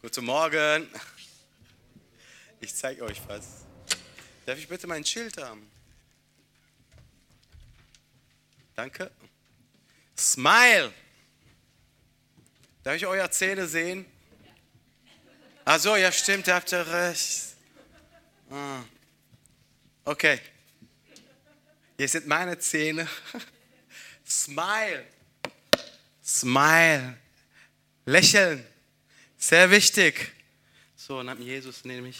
Guten Morgen. Ich zeige euch was. Darf ich bitte mein Schild haben? Danke. Smile. Darf ich eure Zähne sehen? Ach so, ja stimmt, habt ihr recht. Ah. Okay. Hier sind meine Zähne. Smile. Smile. Lächeln. Sehr wichtig. So, nach Jesus nehme ich.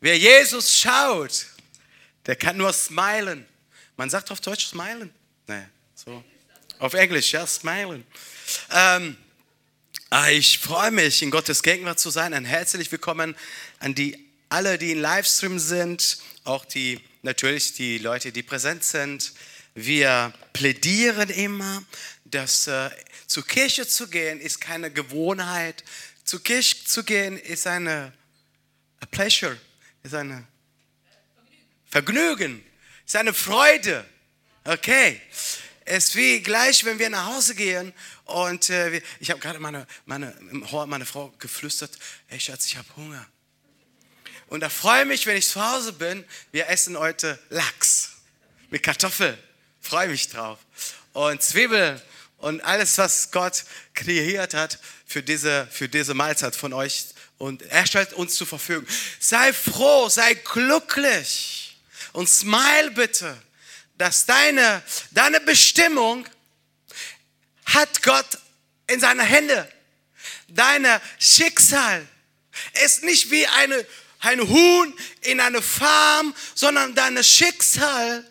Wer Jesus schaut, der kann nur smilen. Man sagt auf Deutsch smilen. Nee, so. Auf Englisch, ja, smilen. Ähm, ah, ich freue mich, in Gottes Gegenwart zu sein. Ein herzlich willkommen an die alle, die in Livestream sind, auch die natürlich die Leute, die präsent sind. Wir plädieren immer, dass äh, zur Kirche zu gehen ist keine Gewohnheit. Zur Kirche zu gehen ist eine a pleasure, ist eine Vergnügen, ist eine Freude. Okay. Es ist wie gleich, wenn wir nach Hause gehen und äh, ich habe gerade meine, meine, meine Frau geflüstert, hey Schatz, ich habe Hunger. Und da freue ich mich, wenn ich zu Hause bin, wir essen heute Lachs mit Kartoffeln. Freue mich drauf. Und Zwiebeln und alles, was Gott kreiert hat für diese, für diese Mahlzeit von euch. Und er stellt uns zur Verfügung. Sei froh, sei glücklich und smile bitte, dass deine, deine Bestimmung hat Gott in seiner Hände. Deine Schicksal ist nicht wie eine, ein Huhn in einer Farm, sondern deine Schicksal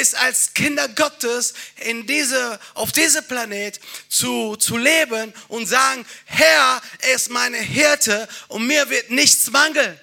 ist als Kinder Gottes in diese, auf diesem Planet zu, zu leben und sagen, Herr ist meine Hirte und mir wird nichts mangeln.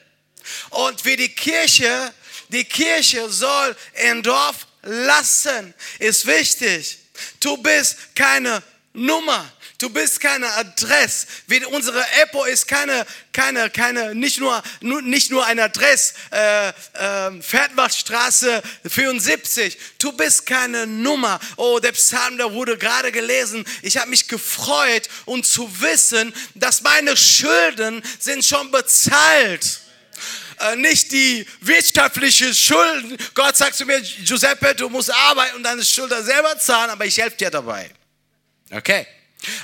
Und wie die Kirche, die Kirche soll ein Dorf lassen, ist wichtig. Du bist keine Nummer. Du bist keine Adresse. Unsere Epo ist keine, keine, keine, nicht nur, nicht nur eine Adresse, äh, äh, Feldwachstraße 74. Du bist keine Nummer. Oh, der Psalm, der wurde gerade gelesen. Ich habe mich gefreut und zu wissen, dass meine Schulden sind schon bezahlt äh, nicht die wirtschaftlichen Schulden. Gott sagt zu mir, Giuseppe, du musst arbeiten und deine Schulden selber zahlen, aber ich helfe dir dabei. Okay.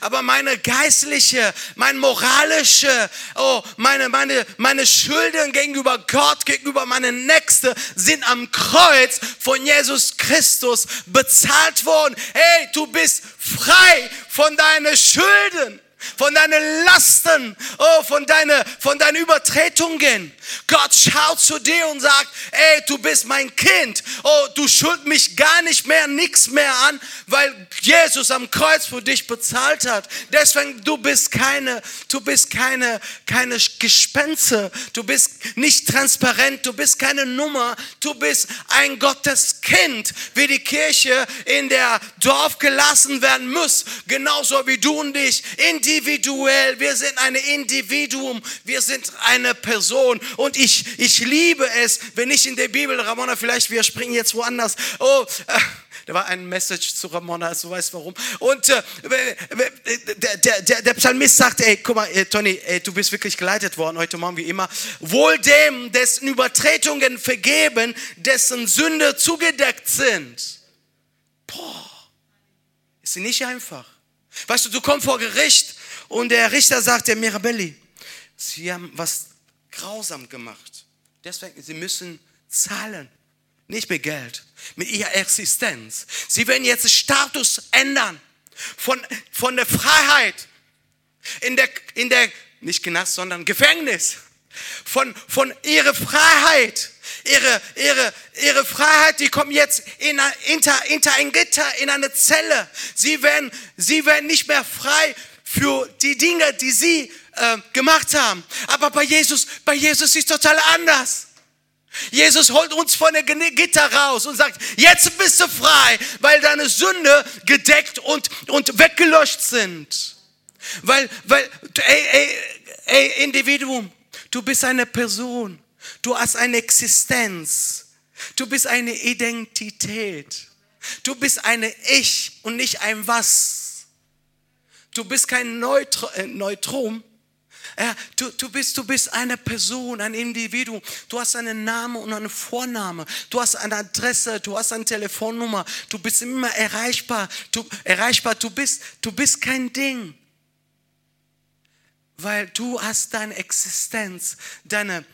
Aber meine geistliche, mein moralische, oh, meine, meine, meine Schulden gegenüber Gott, gegenüber meinen Nächsten sind am Kreuz von Jesus Christus bezahlt worden. Hey, du bist frei von deinen Schulden von deinen Lasten, oh, von deinen, von deinen Übertretungen. Gott schaut zu dir und sagt, ey, du bist mein Kind. Oh, du schuld mich gar nicht mehr, nichts mehr an, weil Jesus am Kreuz für dich bezahlt hat. Deswegen, du bist keine, du bist keine, keine Gespenster. Du bist nicht transparent. Du bist keine Nummer. Du bist ein Gottes Kind, wie die Kirche in der Dorf gelassen werden muss. Genauso wie du und ich in individuell. Wir sind ein Individuum. Wir sind eine Person. Und ich, ich liebe es, wenn ich in der Bibel, Ramona, vielleicht wir springen jetzt woanders. Oh, äh, da war ein Message zu Ramona, du weißt warum. Und äh, der, der, der, der Psalmist sagt, ey, guck mal, ey, Tony, ey, du bist wirklich geleitet worden heute Morgen wie immer. Wohl dem, dessen Übertretungen vergeben, dessen Sünde zugedeckt sind. Boah, ist nicht einfach. Weißt du, du kommst vor Gericht und der Richter sagt, der Mirabelli, Sie haben was grausam gemacht. Deswegen, Sie müssen zahlen. Nicht mit Geld, mit Ihrer Existenz. Sie werden jetzt den Status ändern. Von, von der Freiheit in der, in der, nicht Knast, sondern Gefängnis. Von, von ihrer Freiheit ihre, ihre, ihre Freiheit, die kommt jetzt in, hinter, hinter ein Gitter, in eine Zelle. Sie werden, sie werden nicht mehr frei für die Dinge, die sie äh, gemacht haben. Aber bei Jesus, bei Jesus ist total anders. Jesus holt uns von der Gitter raus und sagt, jetzt bist du frei, weil deine Sünde gedeckt und, und weggelöscht sind. Weil, weil, ey, ey, ey, Individuum, du bist eine Person. Du hast eine Existenz. Du bist eine Identität. Du bist eine Ich und nicht ein Was. Du bist kein Neutr äh, Ja, du, du, bist, du bist eine Person, ein Individuum. Du hast einen Namen und einen Vorname. Du hast eine Adresse, du hast eine Telefonnummer. Du bist immer erreichbar. Du, erreichbar. Du, bist, du bist kein Ding. Weil du hast deine Existenz, deine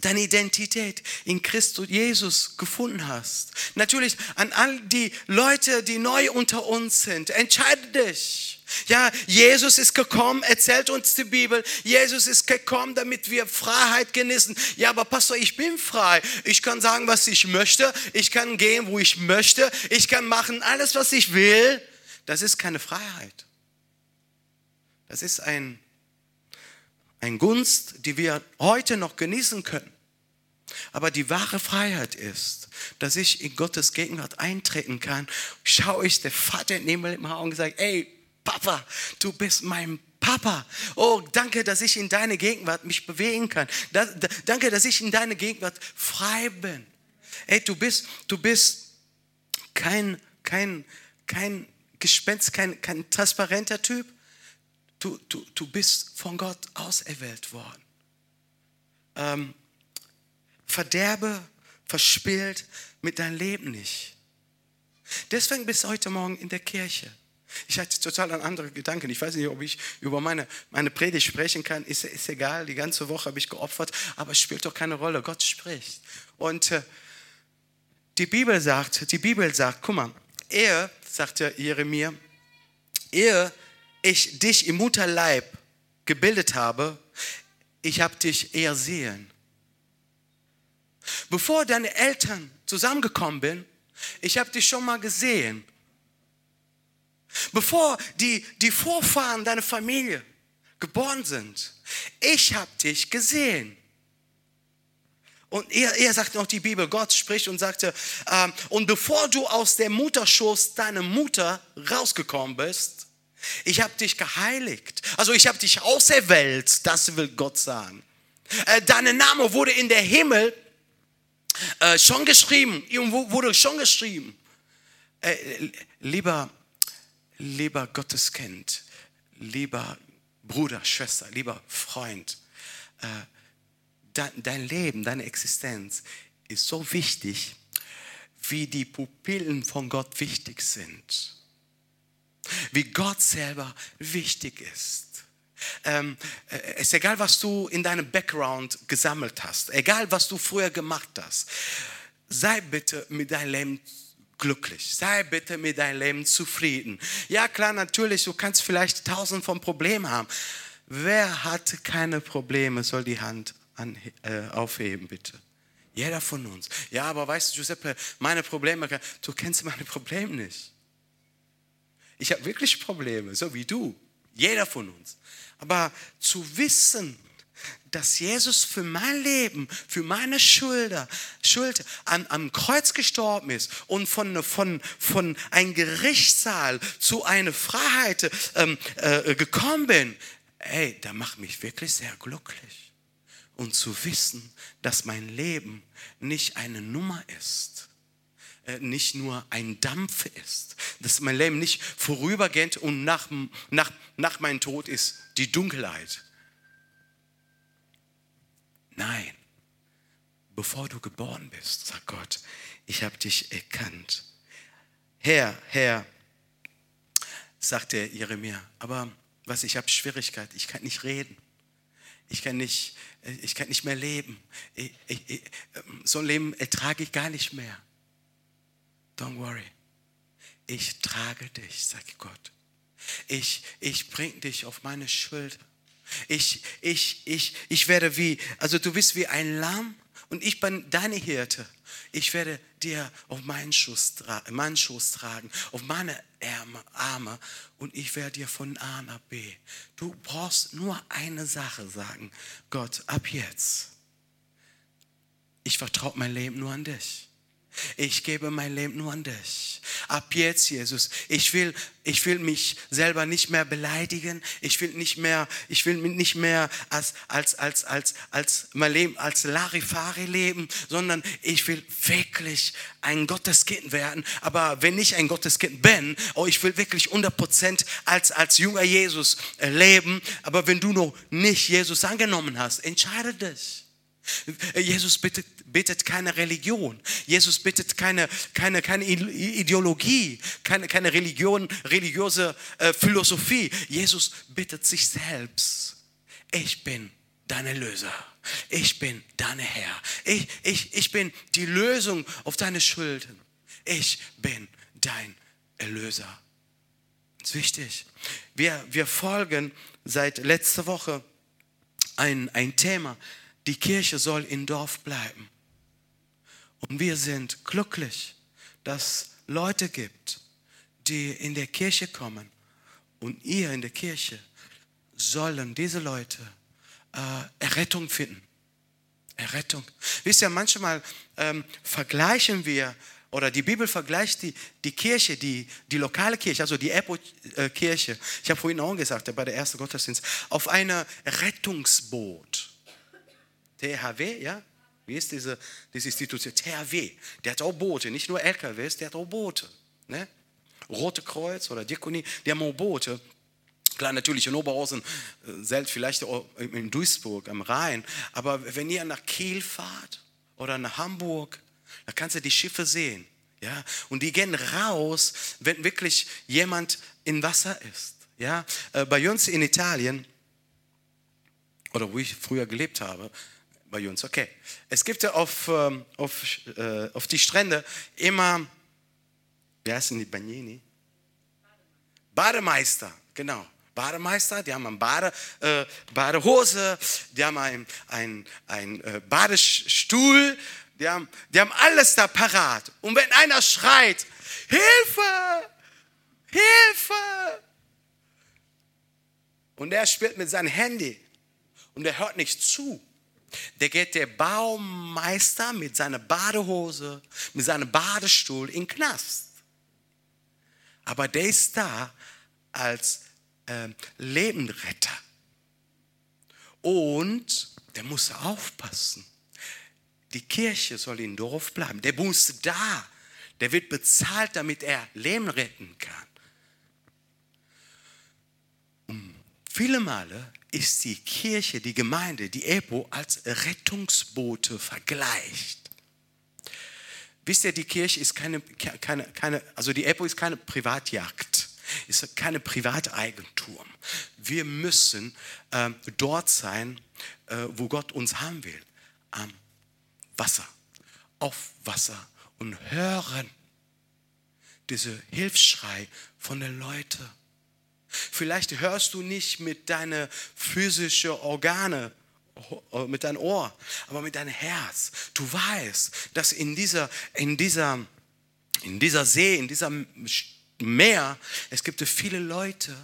deine Identität in Christus Jesus gefunden hast. Natürlich an all die Leute, die neu unter uns sind, entscheide dich. Ja, Jesus ist gekommen, erzählt uns die Bibel. Jesus ist gekommen, damit wir Freiheit genießen. Ja, aber Pastor, ich bin frei. Ich kann sagen, was ich möchte. Ich kann gehen, wo ich möchte. Ich kann machen alles, was ich will. Das ist keine Freiheit. Das ist ein ein Gunst, die wir heute noch genießen können. Aber die wahre Freiheit ist, dass ich in Gottes Gegenwart eintreten kann. Schau ich der Vater in den Himmel und sage, ey, Papa, du bist mein Papa. Oh, danke, dass ich in deine Gegenwart mich bewegen kann. Da, da, danke, dass ich in deine Gegenwart frei bin. Ey, du bist, du bist kein, kein, kein Gespenst, kein, kein transparenter Typ. Du, du, du bist von Gott auserwählt worden. Ähm, verderbe, verspielt mit deinem Leben nicht. Deswegen bist du heute Morgen in der Kirche. Ich hatte total an andere Gedanken. Ich weiß nicht, ob ich über meine, meine Predigt sprechen kann. Ist, ist egal, die ganze Woche habe ich geopfert, aber es spielt doch keine Rolle. Gott spricht. Und äh, die Bibel sagt, die Bibel sagt, guck mal, er, sagt Jeremia, er ich dich im Mutterleib gebildet habe, ich habe dich eher sehen. Bevor deine Eltern zusammengekommen sind, ich habe dich schon mal gesehen. Bevor die, die Vorfahren deiner Familie geboren sind, ich habe dich gesehen. Und er, er sagt noch die Bibel, Gott spricht und sagte, ähm, und bevor du aus der Mutterschoß deiner Mutter rausgekommen bist, ich habe dich geheiligt. Also ich habe dich auserwählt, das will Gott sagen. Äh, dein Name wurde in der Himmel äh, schon geschrieben, wurde schon geschrieben. Äh, lieber, lieber Gotteskind, lieber Bruder, Schwester, lieber Freund, dein Leben, deine Existenz ist so wichtig, wie die Pupillen von Gott wichtig sind wie Gott selber wichtig ist. Ähm, es äh, ist egal, was du in deinem Background gesammelt hast, egal, was du früher gemacht hast. Sei bitte mit deinem Leben glücklich. Sei bitte mit deinem Leben zufrieden. Ja, klar, natürlich, du kannst vielleicht tausend von Problemen haben. Wer hat keine Probleme, soll die Hand an, äh, aufheben, bitte. Jeder von uns. Ja, aber weißt du, Giuseppe, meine Probleme, du kennst meine Probleme nicht. Ich habe wirklich Probleme, so wie du, jeder von uns. Aber zu wissen, dass Jesus für mein Leben, für meine Schuld, Schuld an, am Kreuz gestorben ist und von, von, von einem Gerichtssaal zu einer Freiheit ähm, äh, gekommen bin, ey, da macht mich wirklich sehr glücklich. Und zu wissen, dass mein Leben nicht eine Nummer ist, nicht nur ein Dampf ist, dass mein Leben nicht vorübergehend und nach, nach, nach meinem Tod ist die Dunkelheit. Nein, bevor du geboren bist, sagt Gott, ich habe dich erkannt. Herr, Herr, sagt der Jeremia, aber was, ich habe Schwierigkeit, ich kann nicht reden. Ich kann nicht, ich kann nicht mehr leben. Ich, ich, so ein Leben ertrage ich gar nicht mehr. Don't worry. Ich trage dich, sagt Gott. Ich, ich bring dich auf meine Schulter. Ich, ich, ich, ich werde wie, also du bist wie ein Lamm und ich bin deine Hirte. Ich werde dir auf meinen Schoß, meinen Schoß tragen, auf meine Arme und ich werde dir von A nach B. Du brauchst nur eine Sache sagen, Gott, ab jetzt. Ich vertraue mein Leben nur an dich. Ich gebe mein Leben nur an dich. Ab jetzt, Jesus, ich will, ich will mich selber nicht mehr beleidigen. Ich will nicht mehr, ich will nicht mehr als, als, als, als, als mein Leben als Larifari leben, sondern ich will wirklich ein Gotteskind werden. Aber wenn ich ein Gotteskind bin, oh, ich will wirklich 100% als, als junger Jesus leben. Aber wenn du noch nicht Jesus angenommen hast, entscheide dich. Jesus bittet, bittet keine Religion. Jesus bittet keine, keine, keine Ideologie, keine, keine Religion, religiöse äh, Philosophie. Jesus bittet sich selbst. Ich bin dein Erlöser. Ich bin dein Herr. Ich, ich, ich bin die Lösung auf deine Schulden. Ich bin dein Erlöser. Das ist wichtig. Wir, wir folgen seit letzter Woche ein, ein Thema, die Kirche soll im Dorf bleiben. Und wir sind glücklich, dass Leute gibt, die in der Kirche kommen. Und ihr in der Kirche sollen diese Leute äh, Errettung finden. Errettung. Wisst ihr, manchmal ähm, vergleichen wir, oder die Bibel vergleicht die, die Kirche, die, die lokale Kirche, also die Epo-Kirche, ich habe vorhin auch gesagt, bei der ersten Gottesdienst, auf eine Rettungsboot. THW, ja? Wie ist diese, diese Institution? THW. Der hat auch Boote, nicht nur LKWs, der hat auch Boote. Ne? Rote Kreuz oder Diakonie, die haben auch Boote. Klar, natürlich in Oberhausen, äh, selbst vielleicht auch in Duisburg am Rhein. Aber wenn ihr nach Kiel fahrt oder nach Hamburg, da kannst du die Schiffe sehen. Ja? Und die gehen raus, wenn wirklich jemand in Wasser ist. Ja? Äh, bei uns in Italien, oder wo ich früher gelebt habe, bei uns. Okay. Es gibt ja auf, ähm, auf, äh, auf die Strände immer, wie heißen die Bagnini? Bademeister, genau. Bademeister, die haben eine Bade, äh, Badehose, die haben einen ein, ein, äh, Badestuhl, die haben, die haben alles da parat. Und wenn einer schreit, Hilfe, Hilfe, und er spielt mit seinem Handy und er hört nicht zu, der geht der Baumeister mit seiner Badehose, mit seinem Badestuhl in den Knast. Aber der ist da als äh, Lebenretter. Und der muss aufpassen. Die Kirche soll im Dorf bleiben. Der muss da. Der wird bezahlt, damit er Leben retten kann. Und viele Male ist die Kirche, die Gemeinde, die EPO als Rettungsboote vergleicht. Wisst ihr, die Kirche ist keine, keine, keine also die EPO ist keine Privatjagd, ist keine Privateigentum. Wir müssen äh, dort sein, äh, wo Gott uns haben will, am Wasser, auf Wasser und hören diese Hilfsschrei von den Leuten Vielleicht hörst du nicht mit deinen physischen Organe, äh, mit deinem Ohr, aber mit deinem Herz. Du weißt, dass in dieser, in dieser, in dieser See, in diesem Meer, es gibt viele Leute,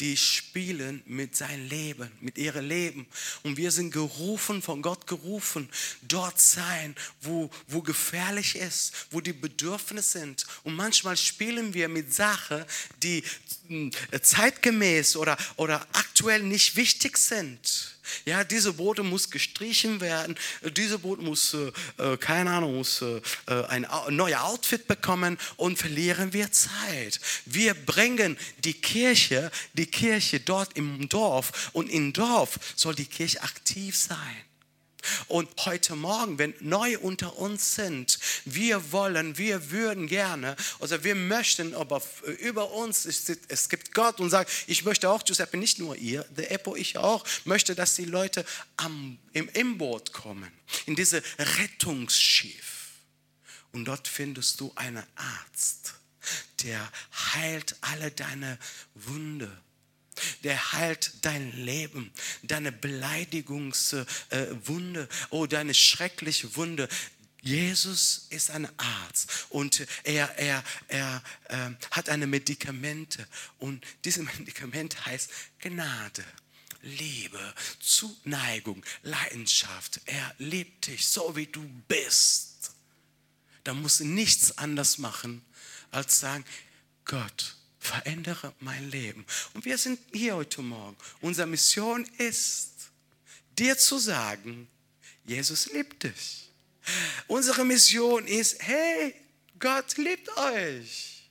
die spielen mit seinem Leben, mit ihrem Leben. Und wir sind gerufen, von Gott gerufen, dort sein, wo, wo gefährlich ist, wo die Bedürfnisse sind. Und manchmal spielen wir mit Sachen, die hm, zeitgemäß oder, oder aktuell nicht wichtig sind. Ja, diese Boote muss gestrichen werden, diese Boot muss, äh, äh keine Ahnung, muss äh, äh ein neues Outfit bekommen und verlieren wir Zeit. Wir bringen die Kirche, die Kirche dort im Dorf und im Dorf soll die Kirche aktiv sein. Und heute Morgen, wenn neu unter uns sind, wir wollen, wir würden gerne, also wir möchten, aber über uns, es gibt Gott und sagt, ich möchte auch, Giuseppe, nicht nur ihr, der Epo, ich auch, möchte, dass die Leute am, im, im Boot kommen, in diese Rettungsschiff. Und dort findest du einen Arzt, der heilt alle deine Wunde der heilt dein Leben, deine Beleidigungswunde, äh, oh, deine schreckliche Wunde. Jesus ist ein Arzt und er, er, er äh, hat eine Medikamente und dieses Medikament heißt Gnade. Liebe, Zuneigung, Leidenschaft. Er liebt dich so, wie du bist. dann musst du nichts anders machen, als sagen, Gott, verändere mein Leben. Und wir sind hier heute Morgen. Unsere Mission ist, dir zu sagen, Jesus liebt dich. Unsere Mission ist, hey, Gott liebt euch.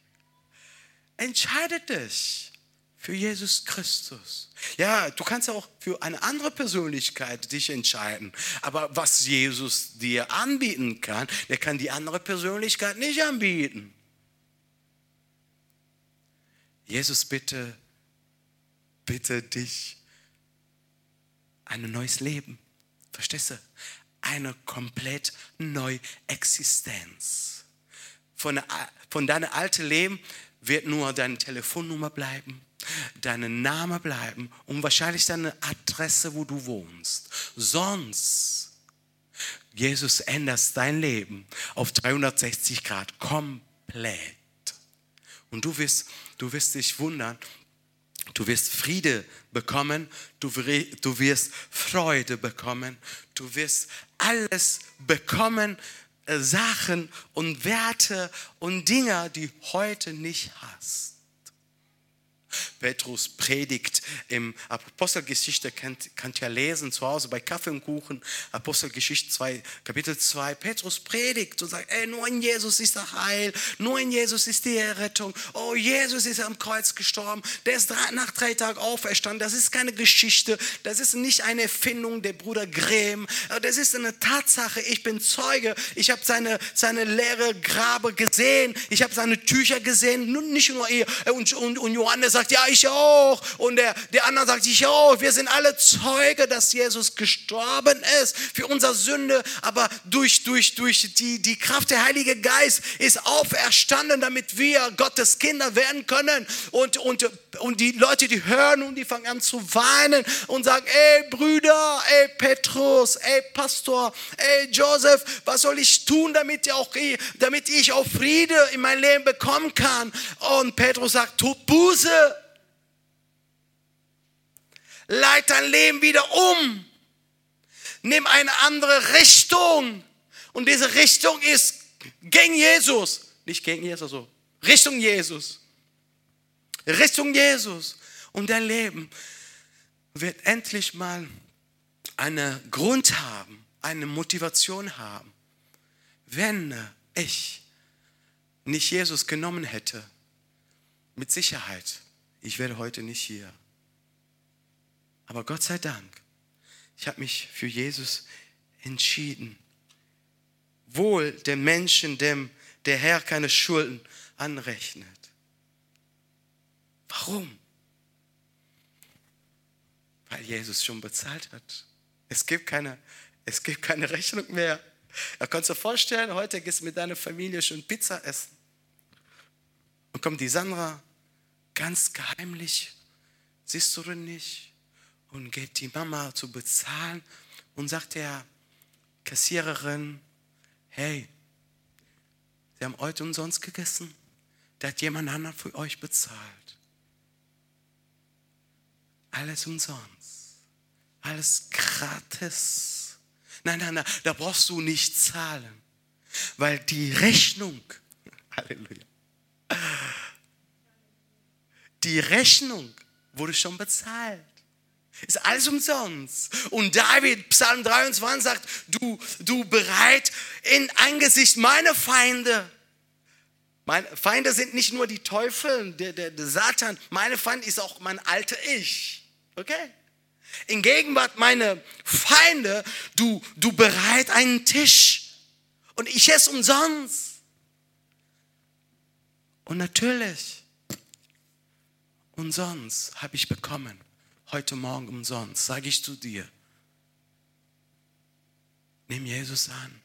Entscheidet dich für Jesus Christus. Ja, du kannst auch für eine andere Persönlichkeit dich entscheiden. Aber was Jesus dir anbieten kann, der kann die andere Persönlichkeit nicht anbieten. Jesus, bitte, bitte dich, ein neues Leben. Verstehst du? Eine komplett neue Existenz. Von, von deinem alten Leben wird nur deine Telefonnummer bleiben, dein Name bleiben und wahrscheinlich deine Adresse, wo du wohnst. Sonst, Jesus ändert dein Leben auf 360 Grad komplett. Und du wirst, du wirst dich wundern, du wirst Friede bekommen, du, du wirst Freude bekommen, du wirst alles bekommen, äh, Sachen und Werte und Dinge, die heute nicht hast. Petrus predigt im Apostelgeschichte, könnt, könnt ihr lesen zu Hause bei Kaffee und Kuchen, Apostelgeschichte 2, Kapitel 2. Petrus predigt und sagt, ey, nur in Jesus ist der Heil, nur in Jesus ist die Errettung. Oh, Jesus ist am Kreuz gestorben, der ist nach drei Tagen auferstanden. Das ist keine Geschichte, das ist nicht eine Erfindung der Bruder Grimm, das ist eine Tatsache. Ich bin Zeuge, ich habe seine, seine leere Grabe gesehen, ich habe seine Tücher gesehen, nicht nur ihr. Und, und, und Johannes sagt, ja, ich auch. Und der, der andere sagt, ich auch. Wir sind alle Zeuge, dass Jesus gestorben ist für unsere Sünde. Aber durch, durch, durch die, die Kraft der Heilige Geist ist auferstanden, damit wir Gottes Kinder werden können. Und, und, und die Leute, die hören und die fangen an zu weinen und sagen, ey Brüder, ey Petrus, ey Pastor, ey Joseph, was soll ich tun, damit, auch, damit ich auch Friede in mein Leben bekommen kann? Und Petrus sagt, tut Buße Leit dein Leben wieder um. Nimm eine andere Richtung. Und diese Richtung ist gegen Jesus. Nicht gegen Jesus, so. Richtung Jesus. Richtung Jesus. Und dein Leben wird endlich mal einen Grund haben, eine Motivation haben. Wenn ich nicht Jesus genommen hätte, mit Sicherheit, ich wäre heute nicht hier. Aber Gott sei Dank, ich habe mich für Jesus entschieden. Wohl dem Menschen, dem der Herr keine Schulden anrechnet. Warum? Weil Jesus schon bezahlt hat. Es gibt keine, es gibt keine Rechnung mehr. Da kannst du dir vorstellen, heute gehst du mit deiner Familie schon Pizza essen. Und kommt die Sandra ganz geheimlich, siehst du denn nicht? Und geht die Mama zu bezahlen und sagt der Kassiererin, hey, Sie haben heute umsonst gegessen, da hat jemand anderen für euch bezahlt. Alles umsonst, alles gratis. Nein, nein, nein, da brauchst du nicht zahlen, weil die Rechnung, Halleluja, die Rechnung wurde schon bezahlt. Ist alles umsonst. Und David, Psalm 23, sagt, du, du bereit in Angesicht meiner Feinde. Meine Feinde sind nicht nur die Teufel, der, der, der Satan. Meine Feind ist auch mein alter Ich. Okay? In Gegenwart meiner Feinde, du, du bereit einen Tisch. Und ich esse umsonst. Und natürlich, umsonst habe ich bekommen heute Morgen umsonst, sage ich zu dir. Nimm Jesus an.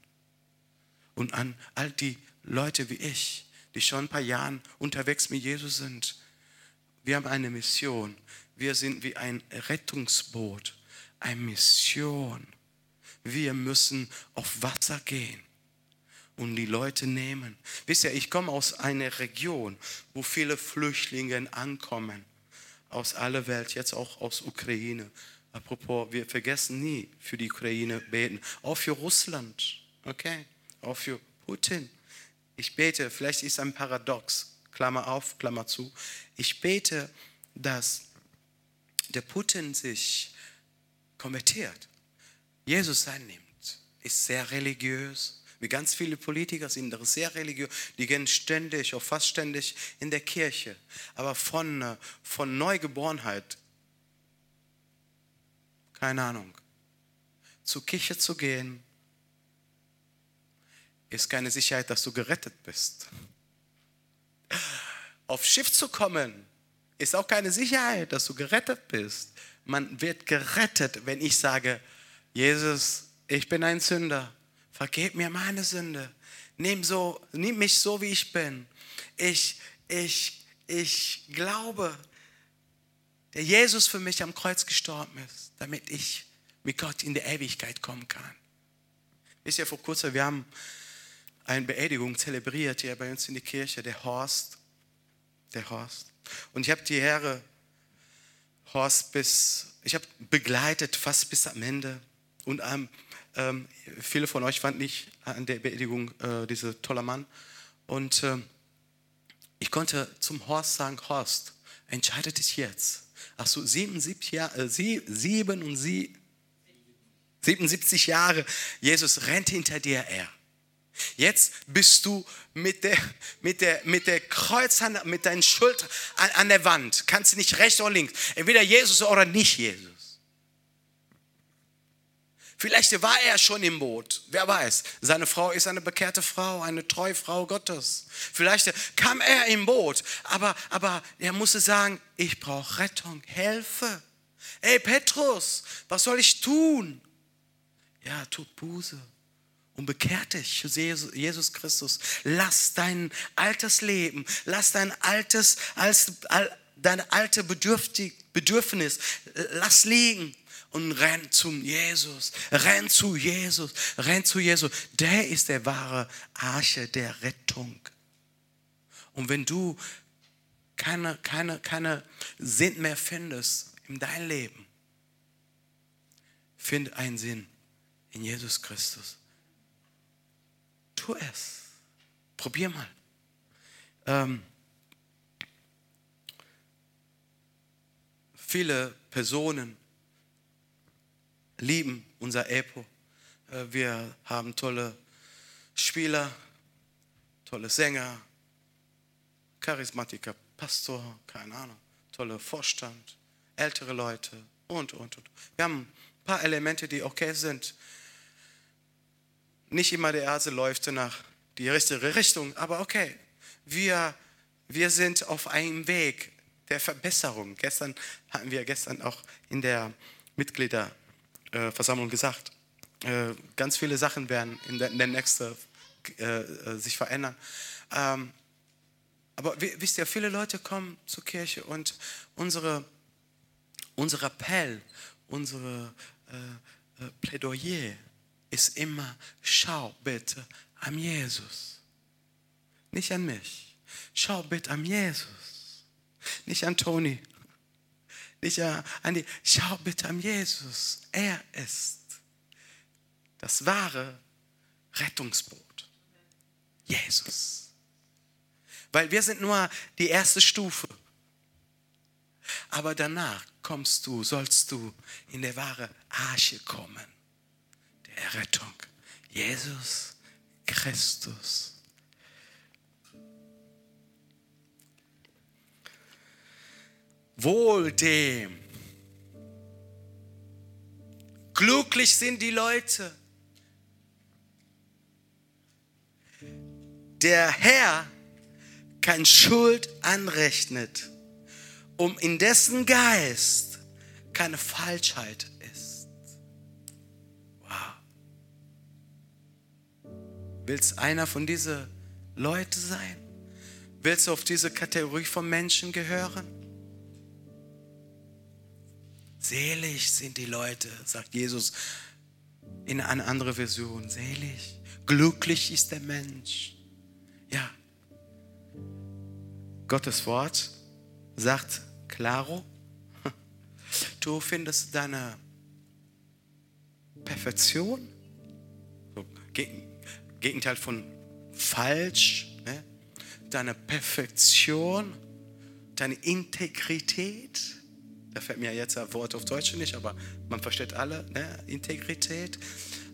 Und an all die Leute wie ich, die schon ein paar Jahre unterwegs mit Jesus sind. Wir haben eine Mission. Wir sind wie ein Rettungsboot. Eine Mission. Wir müssen auf Wasser gehen und die Leute nehmen. Wisst ihr, ich komme aus einer Region, wo viele Flüchtlinge ankommen aus aller Welt, jetzt auch aus Ukraine. Apropos, wir vergessen nie für die Ukraine beten, auch für Russland, okay, auch für Putin. ich bete, vielleicht ist ein Paradox, Klammer auf, Klammer zu. Ich bete, dass der Putin sich konvertiert, Jesus annimmt, ist sehr religiös, wie ganz viele Politiker sind sehr religiös, die gehen ständig, auch fast ständig in der Kirche. Aber von, von Neugeborenheit, keine Ahnung, zur Kirche zu gehen, ist keine Sicherheit, dass du gerettet bist. Auf Schiff zu kommen, ist auch keine Sicherheit, dass du gerettet bist. Man wird gerettet, wenn ich sage, Jesus, ich bin ein Sünder, vergib mir meine Sünde, nimm, so, nimm mich so, wie ich bin. Ich, ich, ich glaube, der Jesus für mich am Kreuz gestorben ist, damit ich mit Gott in die Ewigkeit kommen kann. Wisst ihr, vor kurzem, wir haben eine Beerdigung zelebriert hier bei uns in der Kirche, der Horst. Der Horst. Und ich habe die Herre Horst bis, ich habe begleitet fast bis am Ende. Und ähm, ähm, viele von euch waren nicht an der Beerdigung äh, dieser tolle Mann. Und äh, ich konnte zum Horst sagen, Horst, entscheidet dich jetzt. Ach so, 77 Jahre, äh, 77, 77 Jahre, Jesus rennt hinter dir her. Jetzt bist du mit der, mit der, mit der Kreuzhand, mit deinen Schultern an, an der Wand. Kannst du nicht rechts oder links. Entweder Jesus oder nicht Jesus. Vielleicht war er schon im Boot, wer weiß. Seine Frau ist eine bekehrte Frau, eine treue Frau Gottes. Vielleicht kam er im Boot, aber, aber er musste sagen, ich brauche Rettung, Hilfe. Ey Petrus, was soll ich tun? Ja, tut Buße und bekehr dich zu Jesus Christus. Lass dein altes Leben, lass dein altes, deine alte Bedürfnis, lass liegen und renn zum Jesus, renn zu Jesus, renn zu Jesus. Der ist der wahre Arche der Rettung. Und wenn du keine, keine, keine Sinn mehr findest in deinem Leben, find einen Sinn in Jesus Christus. Tu es. Probier mal. Ähm, viele Personen lieben unser Epo. Äh, wir haben tolle Spieler, tolle Sänger, Charismatiker, Pastor, keine Ahnung, tolle Vorstand, ältere Leute und, und, und. Wir haben ein paar Elemente, die okay sind. Nicht immer der Erste läuft nach die richtige Richtung, aber okay. Wir, wir sind auf einem Weg der Verbesserung. Gestern hatten wir gestern auch in der Mitgliederversammlung gesagt, äh, ganz viele Sachen werden in der, in der nächsten äh, äh, sich verändern. Ähm, aber wisst ihr, viele Leute kommen zur Kirche und unsere, unser Appell, unsere äh, Plädoyer ist immer, schau bitte an Jesus. Nicht an mich. Schau bitte an Jesus. Nicht an Toni. Nicht an die. Schau bitte an Jesus. Er ist das wahre Rettungsboot. Jesus. Weil wir sind nur die erste Stufe. Aber danach kommst du, sollst du in der wahre Arche kommen. Errettung. Jesus Christus. Wohl dem. Glücklich sind die Leute. Der Herr kann Schuld anrechnet, um in dessen Geist keine Falschheit Willst einer von diesen Leuten sein? Willst du auf diese Kategorie von Menschen gehören? Selig sind die Leute, sagt Jesus in einer anderen Version. Selig, glücklich ist der Mensch. Ja, Gottes Wort sagt klaro, du findest deine Perfektion, Gegenteil von falsch, deine Perfektion, deine Integrität. Da fällt mir jetzt ein Wort auf Deutsch nicht, aber man versteht alle, ne? Integrität.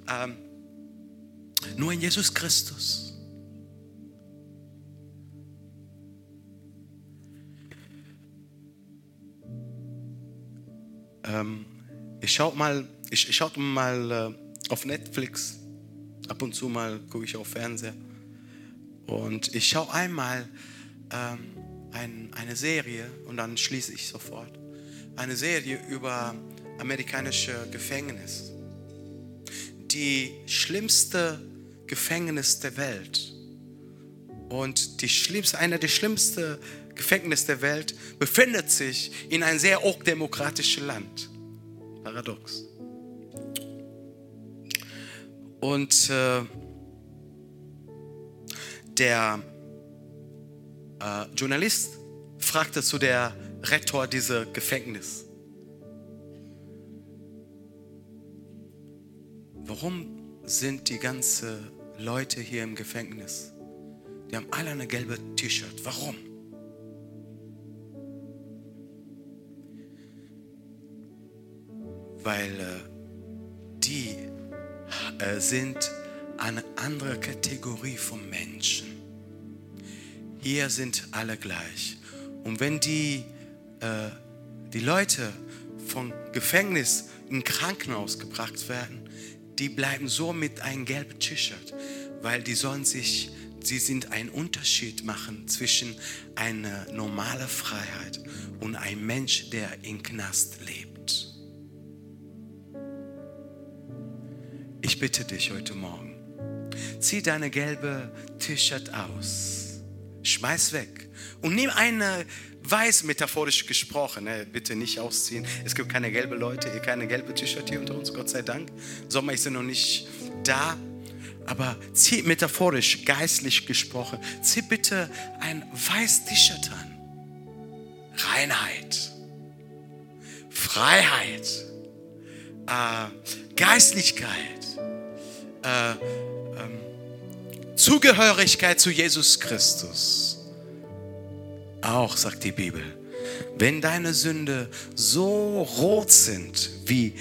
Ähm, nur in Jesus Christus. Ähm, ich schaue mal, ich, ich schaue mal äh, auf Netflix. Ab und zu mal gucke ich auf Fernseher. Und ich schaue einmal ähm, ein, eine Serie und dann schließe ich sofort. Eine Serie über amerikanische Gefängnis. Die schlimmste Gefängnis der Welt. Und die schlimmste, einer der schlimmsten Gefängnis der Welt befindet sich in einem sehr hochdemokratischen Land. Paradox. Und äh, der äh, Journalist fragte zu der Rektor dieser Gefängnis, warum sind die ganzen Leute hier im Gefängnis? Die haben alle eine gelbe T-Shirt. Warum? Weil äh, die äh, sind eine andere Kategorie von Menschen. Hier sind alle gleich. Und wenn die, äh, die Leute vom Gefängnis in Krankenhaus gebracht werden, die bleiben so mit einem gelben T-Shirt, weil die sollen sich, sie sind ein Unterschied machen zwischen einer normalen Freiheit und einem Mensch, der im Knast lebt. Ich bitte dich heute Morgen, zieh deine gelbe T-Shirt aus, schmeiß weg und nimm eine weiß metaphorisch gesprochen, ne? bitte nicht ausziehen. Es gibt keine gelbe Leute, keine gelbe T-Shirt hier unter uns, Gott sei Dank. Sommer ist ja noch nicht da. Aber zieh metaphorisch, geistlich gesprochen, zieh bitte ein weiß T-Shirt an. Reinheit, Freiheit, äh, Geistlichkeit, äh, ähm, Zugehörigkeit zu Jesus Christus. Auch, sagt die Bibel, wenn deine Sünde so rot sind wie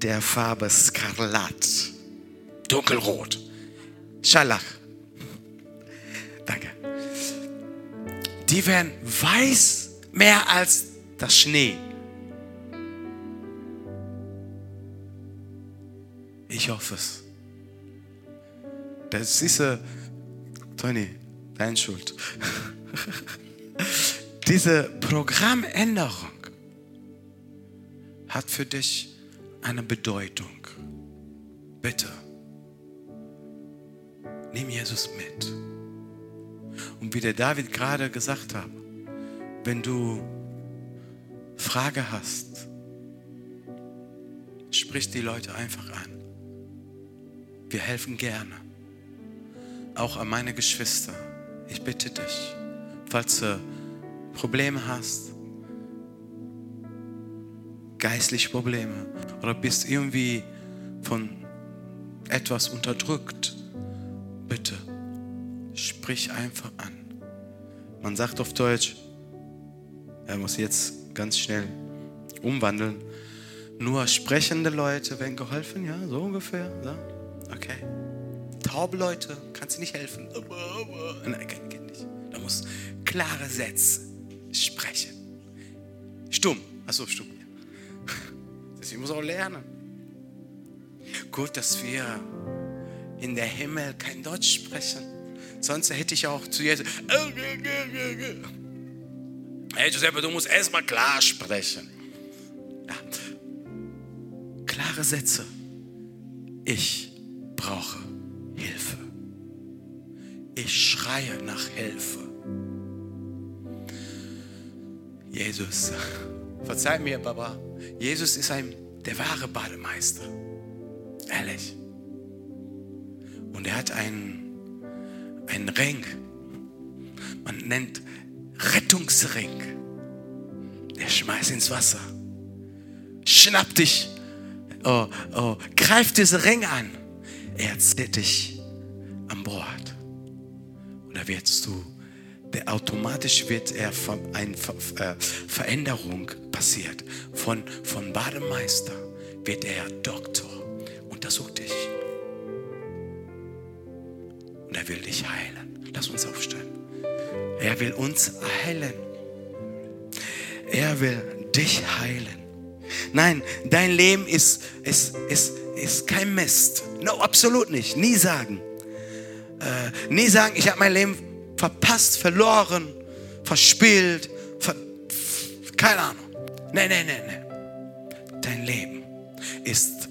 der Farbe Skarlat, dunkelrot, Scharlach, danke, die werden weiß mehr als das Schnee. Ich hoffe es. Das ist, äh, Tony, deine Schuld. Diese Programmänderung hat für dich eine Bedeutung. Bitte, nimm Jesus mit. Und wie der David gerade gesagt hat, wenn du Frage hast, sprich die Leute einfach an. Wir helfen gerne. Auch an meine Geschwister. Ich bitte dich, falls du Probleme hast, geistliche Probleme oder bist irgendwie von etwas unterdrückt, bitte sprich einfach an. Man sagt auf Deutsch, er muss jetzt ganz schnell umwandeln. Nur sprechende Leute werden geholfen, ja, so ungefähr. Ja? Okay. Taube Leute kannst du nicht helfen. Nein, geht nicht. Da muss klare Sätze sprechen. Stumm. Achso, stumm. Ich muss auch lernen. Gut, dass wir in der Himmel kein Deutsch sprechen. Sonst hätte ich auch zu Jesus. Hey Giuseppe, du musst erstmal klar sprechen. Ja. Klare Sätze. Ich brauche Hilfe. Ich schreie nach Hilfe. Jesus, verzeih mir, Baba. Jesus ist ein, der wahre Bademeister. Ehrlich. Und er hat einen, einen Ring. Man nennt Rettungsring. Er schmeißt ins Wasser. Schnapp dich. Oh, oh, greif diesen Ring an. Er zählt dich an Bord. Oder wirst du der automatisch wird er eine Veränderung passiert. Von, von Bademeister wird er Doktor. Untersucht dich. Und er will dich heilen. Lass uns aufstehen. Er will uns heilen. Er will dich heilen. Nein, dein Leben ist, ist, ist, ist kein Mist. No, absolut nicht. Nie sagen. Äh, nie sagen, ich habe mein Leben verpasst, verloren, verspielt, ver keine Ahnung. Nein, nein, nein, nein. Dein Leben ist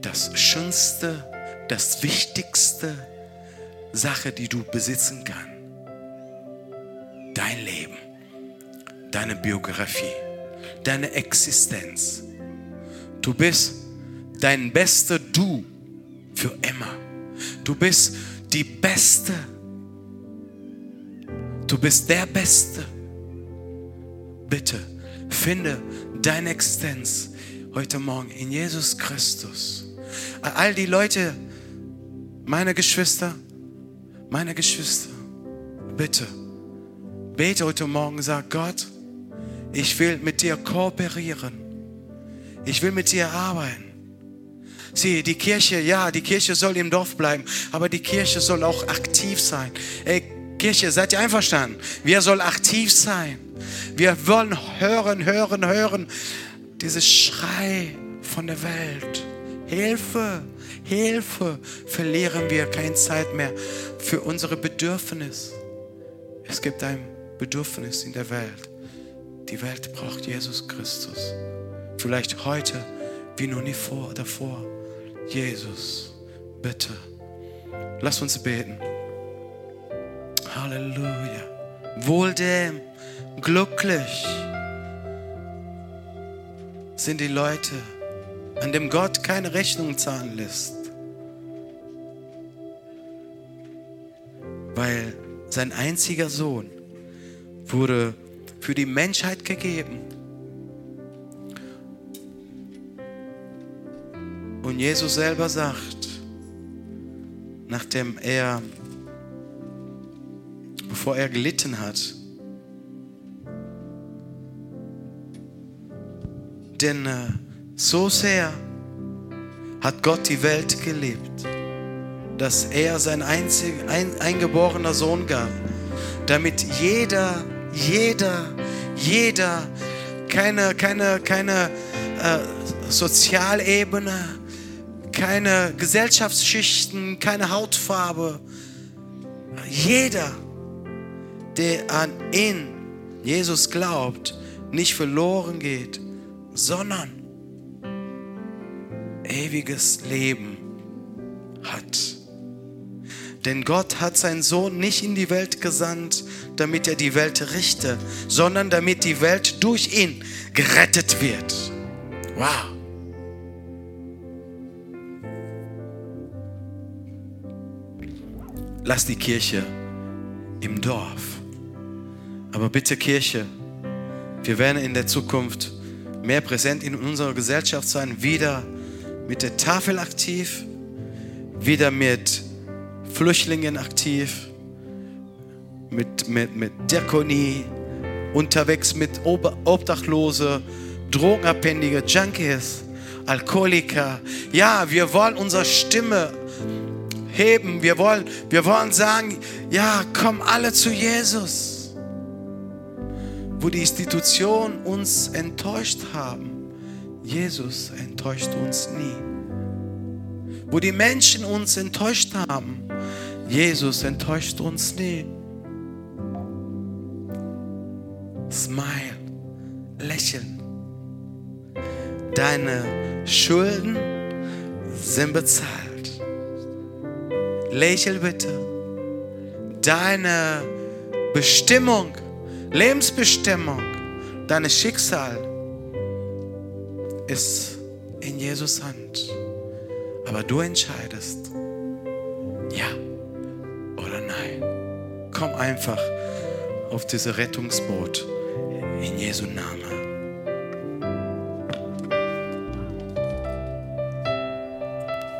das Schönste, das Wichtigste Sache, die du besitzen kannst. Dein Leben, deine Biografie, deine Existenz. Du bist dein bester Du für immer. Du bist die Beste. Du bist der Beste. Bitte finde deine Existenz heute Morgen in Jesus Christus. All die Leute, meine Geschwister, meine Geschwister, bitte, bete heute Morgen, sag Gott, ich will mit dir kooperieren. Ich will mit dir arbeiten. Sieh, die Kirche, ja, die Kirche soll im Dorf bleiben, aber die Kirche soll auch aktiv sein. Ey, Kirche, seid ihr einverstanden? Wir sollen aktiv sein. Wir wollen hören, hören, hören. Dieses Schrei von der Welt. Hilfe, Hilfe. Verlieren wir keine Zeit mehr für unsere Bedürfnisse. Es gibt ein Bedürfnis in der Welt. Die Welt braucht Jesus Christus. Vielleicht heute wie noch nie vor, davor. Jesus, bitte, lass uns beten. Halleluja. Wohl dem, glücklich sind die Leute, an dem Gott keine Rechnung zahlen lässt. Weil sein einziger Sohn wurde für die Menschheit gegeben. Und Jesus selber sagt, nachdem er, bevor er gelitten hat, denn äh, so sehr hat Gott die Welt geliebt, dass er sein einzig, ein, eingeborener Sohn gab, damit jeder, jeder, jeder, keine, keine, keine äh, Sozialebene, keine Gesellschaftsschichten, keine Hautfarbe. Jeder, der an ihn, Jesus glaubt, nicht verloren geht, sondern ewiges Leben hat. Denn Gott hat seinen Sohn nicht in die Welt gesandt, damit er die Welt richte, sondern damit die Welt durch ihn gerettet wird. Wow. Lass die Kirche im Dorf. Aber bitte Kirche, wir werden in der Zukunft mehr präsent in unserer Gesellschaft sein, wieder mit der Tafel aktiv, wieder mit Flüchtlingen aktiv, mit, mit, mit Diakonie, unterwegs mit Obdachlose, Drogenabhängige, Junkies, Alkoholiker. Ja, wir wollen unsere Stimme heben. Wir wollen, wir wollen sagen, ja, komm alle zu Jesus. Wo die Institutionen uns enttäuscht haben, Jesus enttäuscht uns nie. Wo die Menschen uns enttäuscht haben, Jesus enttäuscht uns nie. Smile, lächeln. Deine Schulden sind bezahlt. Lächel bitte. Deine Bestimmung, Lebensbestimmung, dein Schicksal ist in Jesus Hand. Aber du entscheidest, ja oder nein. Komm einfach auf dieses Rettungsboot in Jesu Namen.